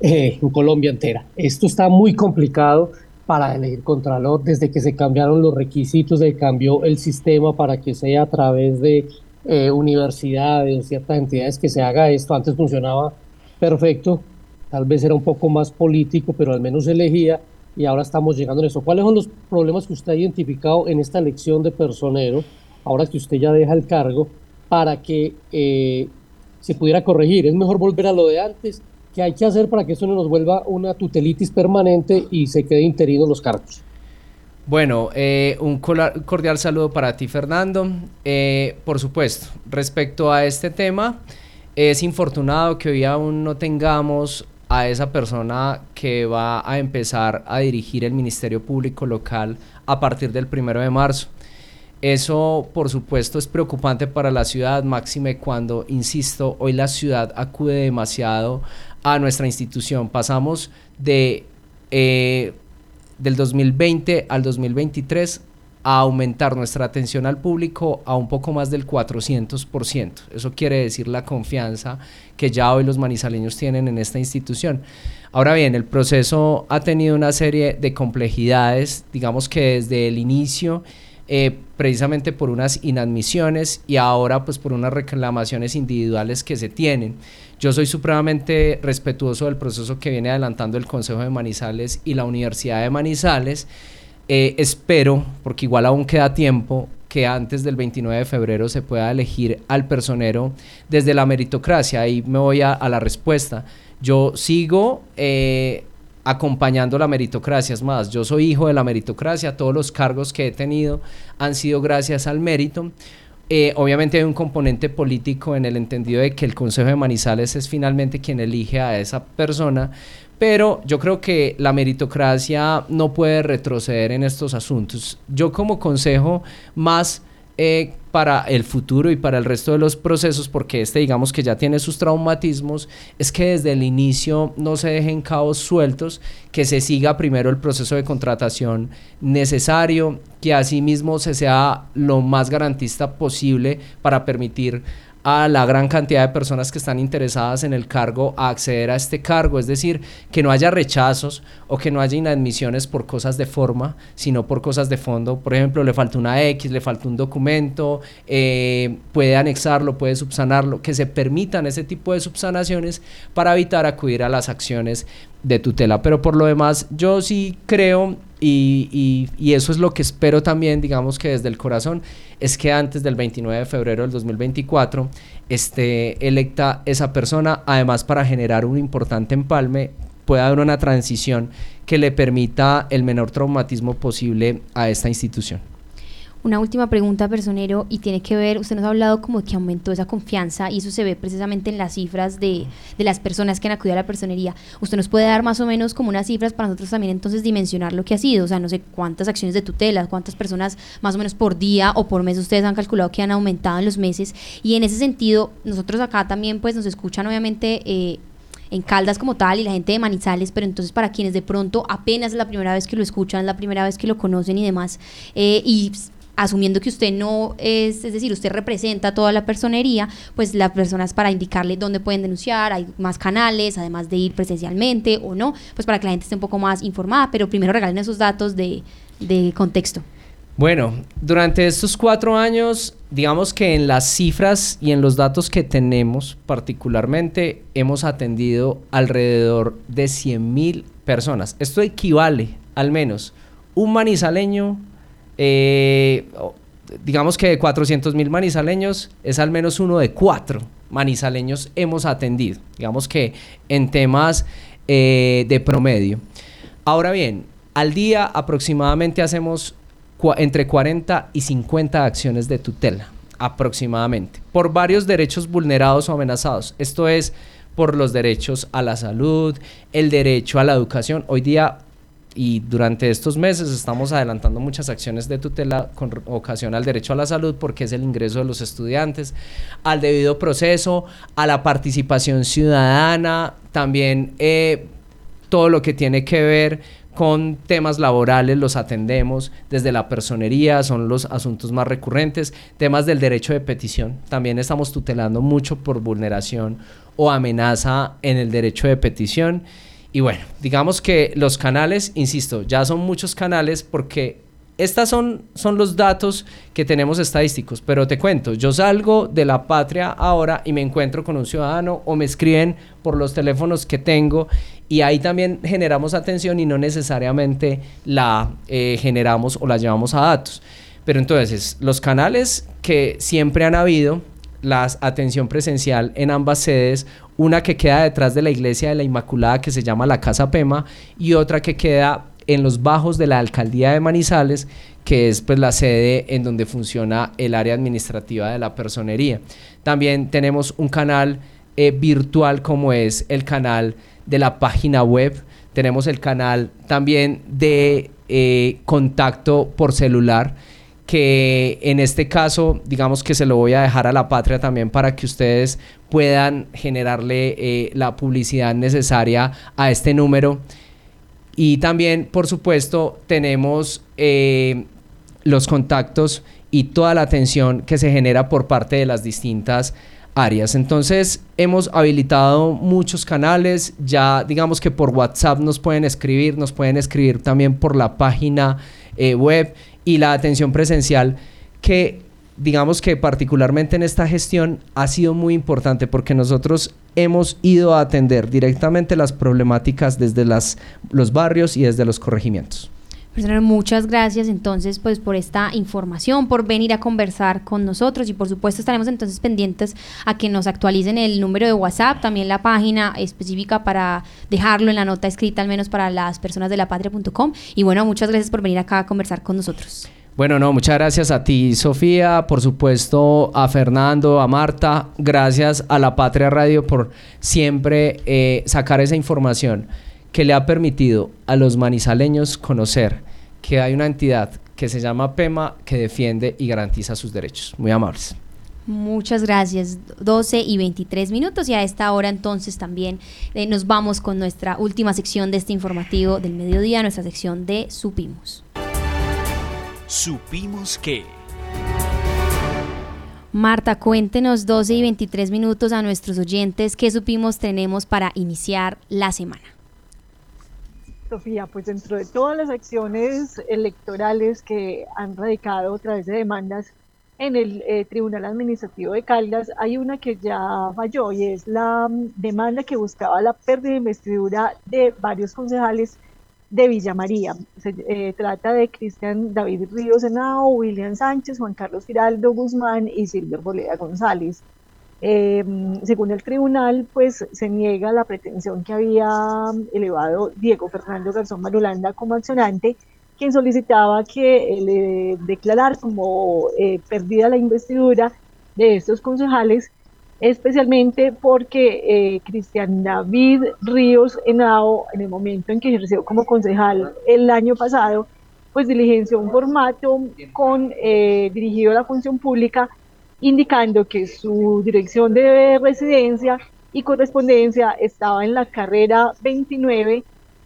eh, en Colombia entera. Esto está muy complicado para elegir contralor desde que se cambiaron los requisitos, se cambió el sistema para que sea a través de eh, universidades ciertas entidades que se haga esto. Antes funcionaba perfecto, tal vez era un poco más político, pero al menos elegía y ahora estamos llegando en eso. ¿Cuáles son los problemas que usted ha identificado en esta elección de personero, ahora que usted ya deja el cargo, para que eh, se pudiera corregir? ¿Es mejor volver a lo de antes? ¿Qué hay que hacer para que eso no nos vuelva una tutelitis permanente y se quede interino los cargos? Bueno, eh, un cordial saludo para ti, Fernando. Eh, por supuesto, respecto a este tema, es infortunado que hoy aún no tengamos a esa persona que va a empezar a dirigir el Ministerio Público Local a partir del primero de marzo. Eso, por supuesto, es preocupante para la ciudad, máxime cuando, insisto, hoy la ciudad acude demasiado a nuestra institución. Pasamos de eh, del 2020 al 2023 a aumentar nuestra atención al público a un poco más del 400%. Eso quiere decir la confianza que ya hoy los manizaleños tienen en esta institución. Ahora bien, el proceso ha tenido una serie de complejidades, digamos que desde el inicio, eh, precisamente por unas inadmisiones y ahora pues por unas reclamaciones individuales que se tienen. Yo soy supremamente respetuoso del proceso que viene adelantando el Consejo de Manizales y la Universidad de Manizales. Eh, espero, porque igual aún queda tiempo, que antes del 29 de febrero se pueda elegir al personero desde la meritocracia. Ahí me voy a, la respuesta. Yo sigo eh, acompañando la meritocracia. Es más, yo soy hijo de la meritocracia. Todos los cargos que he tenido han sido gracias al mérito. Eh, obviamente hay un componente político en el entendido de que el Consejo de Manizales es finalmente quien elige a esa persona, pero yo creo que la meritocracia no puede retroceder en estos asuntos. Yo como consejo más eh, para el futuro y para el resto de los procesos, porque este digamos que ya tiene sus traumatismos, es que desde el inicio no se dejen cabos sueltos, que se siga primero el proceso de contratación necesario, que asimismo se sea lo más garantista posible para permitir a la gran cantidad de personas que están interesadas en el cargo a acceder a este cargo, es decir, que no haya rechazos o que no haya inadmisiones por cosas de forma, sino por cosas de fondo. Por ejemplo, le falta una X, le falta un documento, eh, puede anexarlo, puede subsanarlo, que se permitan ese tipo de subsanaciones para evitar acudir a las acciones de tutela. Pero por lo demás, yo sí creo y, y, eso es lo que espero también, digamos que desde el corazón, es que antes del 29 de febrero del 2024 esté electa esa persona, además para generar un importante empalme, pueda haber una transición que le permita el menor traumatismo posible a esta institución. Una última pregunta, personero, y tiene que ver, usted nos ha hablado como que aumentó esa confianza y eso se ve precisamente en las cifras de, de, las personas que han acudido a la personería. ¿Usted nos puede dar más o menos como unas cifras para nosotros también entonces dimensionar lo que ha sido? O sea, no sé cuántas acciones de tutela, cuántas personas más o menos por día o por mes ustedes han calculado que han aumentado en los meses. Y en ese sentido, nosotros acá también pues nos escuchan obviamente... Eh, en Caldas como tal y la gente de Manizales, pero entonces para quienes de pronto apenas es la primera vez que lo escuchan, la primera vez que lo conocen y demás, eh, y asumiendo que usted no es, es decir, usted representa toda la personería, pues las personas para indicarle dónde pueden denunciar, hay más canales, además de ir presencialmente o no, pues para que la gente esté un poco más informada, pero primero regalen esos datos de, de contexto. Bueno, durante estos cuatro años, digamos que en las cifras y en los datos que tenemos particularmente, hemos atendido alrededor de 100 mil personas. Esto equivale al menos un manizaleño, eh, digamos que de 400 mil manizaleños, es al menos uno de cuatro manizaleños hemos atendido, digamos que en temas eh, de promedio. Ahora bien, al día aproximadamente hacemos entre 40 y 50 acciones de tutela, aproximadamente, por varios derechos vulnerados o amenazados. Esto es por los derechos a la salud, el derecho a la educación. Hoy día y durante estos meses estamos adelantando muchas acciones de tutela con ocasión al derecho a la salud porque es el ingreso de los estudiantes, al debido proceso, a la participación ciudadana, también eh, todo lo que tiene que ver con temas laborales los atendemos desde la personería, son los asuntos más recurrentes, temas del derecho de petición, también estamos tutelando mucho por vulneración o amenaza en el derecho de petición. Y bueno, digamos que los canales, insisto, ya son muchos canales porque estos son, son los datos que tenemos estadísticos, pero te cuento, yo salgo de la patria ahora y me encuentro con un ciudadano o me escriben por los teléfonos que tengo y ahí también generamos atención y no necesariamente la eh, generamos o la llevamos a datos. Pero entonces, los canales que siempre han habido, la atención presencial en ambas sedes, una que queda detrás de la iglesia de la Inmaculada que se llama la Casa Pema y otra que queda en los bajos de la alcaldía de Manizales, que es pues la sede en donde funciona el área administrativa de la personería. También tenemos un canal eh, virtual como es el canal de la página web, tenemos el canal también de eh, contacto por celular, que en este caso, digamos que se lo voy a dejar a la patria también para que ustedes puedan generarle eh, la publicidad necesaria a este número. Y también, por supuesto, tenemos eh, los contactos y toda la atención que se genera por parte de las distintas áreas. Entonces hemos habilitado muchos canales, ya digamos que por WhatsApp nos pueden escribir, nos pueden escribir también por la página eh, web y la atención presencial que digamos que particularmente en esta gestión ha sido muy importante porque nosotros hemos ido a atender directamente las problemáticas desde las, los barrios y desde los corregimientos. Muchas gracias entonces pues por esta información, por venir a conversar con nosotros y por supuesto estaremos entonces pendientes a que nos actualicen el número de WhatsApp, también la página específica para dejarlo en la nota escrita al menos para las personas de la patria.com y bueno, muchas gracias por venir acá a conversar con nosotros. Bueno, no, muchas gracias a ti, Sofía, por supuesto a Fernando, a Marta, gracias a la Patria Radio por siempre eh, sacar esa información que le ha permitido a los manizaleños conocer que hay una entidad que se llama PEMA que defiende y garantiza sus derechos. Muy amables. Muchas gracias. 12 y 23 minutos y a esta hora entonces también eh, nos vamos con nuestra última sección de este informativo del mediodía, nuestra sección de Supimos. Supimos que... Marta, cuéntenos 12 y 23 minutos a nuestros oyentes qué supimos tenemos para iniciar la semana. Sofía, pues dentro de todas las acciones electorales que han radicado a través de demandas en el eh, Tribunal Administrativo de Caldas, hay una que ya falló y es la mm, demanda que buscaba la pérdida de investidura de varios concejales de Villa María. Se eh, trata de Cristian David Ríos Senado, William Sánchez, Juan Carlos Giraldo Guzmán y Silvio Boleda González. Em, según el tribunal, pues se niega la pretensión que había elevado Diego Fernando Garzón Marulanda como accionante, quien solicitaba que le declarar como eh, perdida la investidura de estos concejales, especialmente porque eh, Cristian David Ríos Henao, en el momento en que ejerció como concejal el año pasado, pues diligenció un formato con eh, dirigido a la función pública indicando que su dirección de residencia y correspondencia estaba en la carrera 29,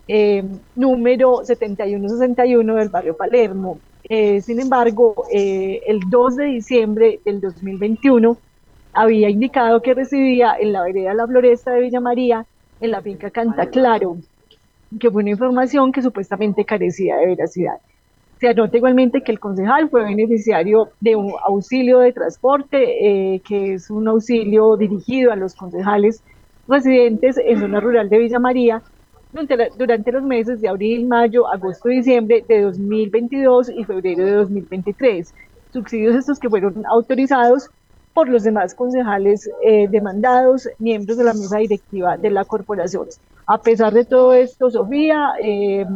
eh, número 7161 del barrio Palermo. Eh, sin embargo, eh, el 2 de diciembre del 2021 había indicado que residía en la vereda La Floresta de Villa María, en la finca Canta Claro, que fue una información que supuestamente carecía de veracidad. Se anota igualmente que el concejal fue beneficiario de un auxilio de transporte, eh, que es un auxilio dirigido a los concejales residentes en zona rural de Villa María durante, durante los meses de abril, mayo, agosto, diciembre de 2022 y febrero de 2023. Subsidios estos que fueron autorizados por los demás concejales eh, demandados, miembros de la mesa directiva de la corporación. A pesar de todo esto, Sofía, eh,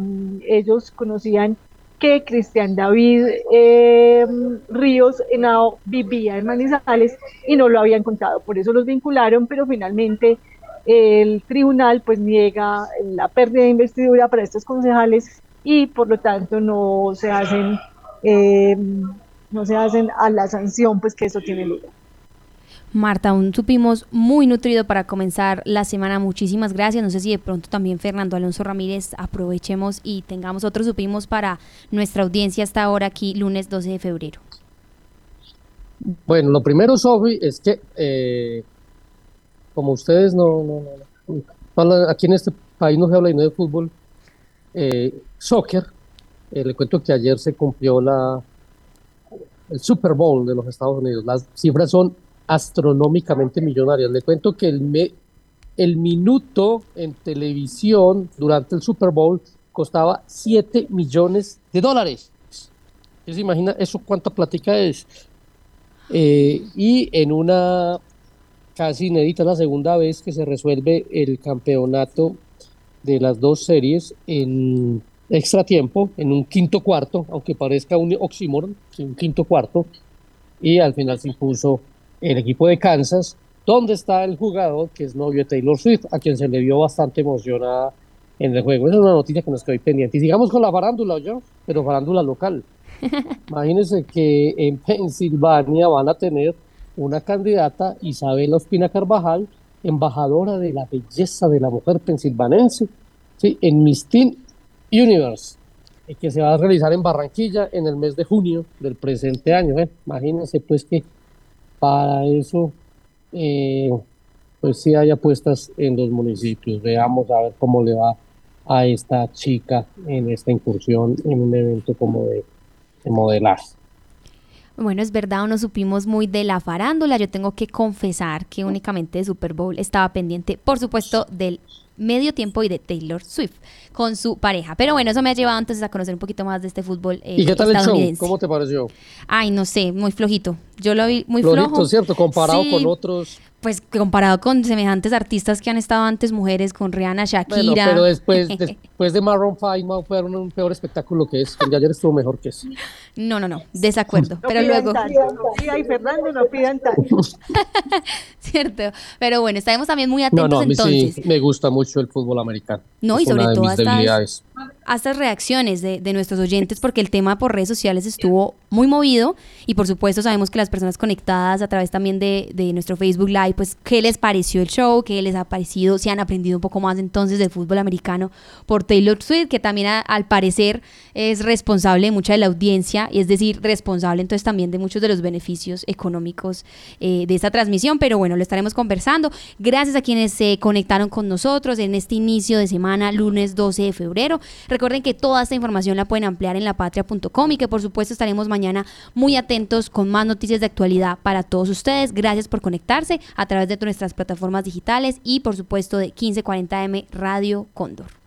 ellos conocían que Cristian David eh, Ríos Henao vivía en Manizales y no lo habían contado, por eso los vincularon, pero finalmente el tribunal pues niega la pérdida de investidura para estos concejales y por lo tanto no se hacen eh, no se hacen a la sanción pues que eso tiene lugar. Marta, aún supimos muy nutrido para comenzar la semana. Muchísimas gracias. No sé si de pronto también Fernando Alonso Ramírez aprovechemos y tengamos otros supimos para nuestra audiencia hasta ahora aquí, lunes 12 de febrero. Bueno, lo primero, Sofi, es que eh, como ustedes no, no, no, aquí en este país no se habla de fútbol, eh, soccer, eh, le cuento que ayer se cumplió la el Super Bowl de los Estados Unidos. Las cifras son astronómicamente millonarias. Le cuento que el, el minuto en televisión durante el Super Bowl costaba 7 millones de dólares. ¿Se imagina eso cuánta plática es? Eh, y en una casi inédita, la segunda vez que se resuelve el campeonato de las dos series en extra tiempo, en un quinto cuarto, aunque parezca un oxímoron, un quinto cuarto, y al final se impuso el equipo de Kansas, donde está el jugador que es novio de Taylor Swift, a quien se le vio bastante emocionada en el juego. Esa es una noticia que nos quedó pendiente. Y sigamos con la farándula, yo, pero farándula local. *laughs* Imagínense que en Pensilvania van a tener una candidata, Isabel Ospina Carvajal, embajadora de la belleza de la mujer pensilvanense, ¿sí? en Miss Teen Universe, que se va a realizar en Barranquilla en el mes de junio del presente año. ¿eh? Imagínense pues que para eso, eh, pues sí hay apuestas en los municipios. Veamos a ver cómo le va a esta chica en esta incursión en un evento como de, de modelaje. Bueno, es verdad, no supimos muy de la farándula. Yo tengo que confesar que únicamente de Super Bowl estaba pendiente, por supuesto, del medio tiempo y de Taylor Swift con su pareja. Pero bueno, eso me ha llevado entonces a conocer un poquito más de este fútbol eh, ¿Y qué tal el show? ¿Cómo te pareció? Ay, no sé, muy flojito. Yo lo vi muy flojito, flojo. ¿cierto? Comparado con otros pues comparado con semejantes artistas que han estado antes mujeres, con Rihanna, Shakira. Bueno, pero después, *laughs* después de Maroon 5 fue un, peor espectáculo que es. El de ayer estuvo mejor que eso. No, no, no, desacuerdo. pero luego. Fernando, no pidan tanto. *laughs* Cierto. Pero bueno, estaremos también muy atentos no, no, a mí entonces. Sí, me gusta mucho el fútbol americano. No, y sobre todo estas, estas reacciones de, nuestros oyentes, porque el tema por redes sociales estuvo muy movido. Y por supuesto, sabemos que las personas conectadas a través también de, de nuestro Facebook Live pues qué les pareció el show, qué les ha parecido, si han aprendido un poco más entonces del fútbol americano por Taylor Swift, que también al parecer es responsable de mucha de la audiencia, y es decir, responsable entonces también de muchos de los beneficios económicos eh, de esta transmisión, pero bueno, lo estaremos conversando. Gracias a quienes se conectaron con nosotros en este inicio de semana, lunes 12 de febrero. Recuerden que toda esta información la pueden ampliar en lapatria.com y que por supuesto estaremos mañana muy atentos con más noticias de actualidad para todos ustedes. Gracias por conectarse a través de nuestras plataformas digitales y por supuesto de 1540M Radio Cóndor.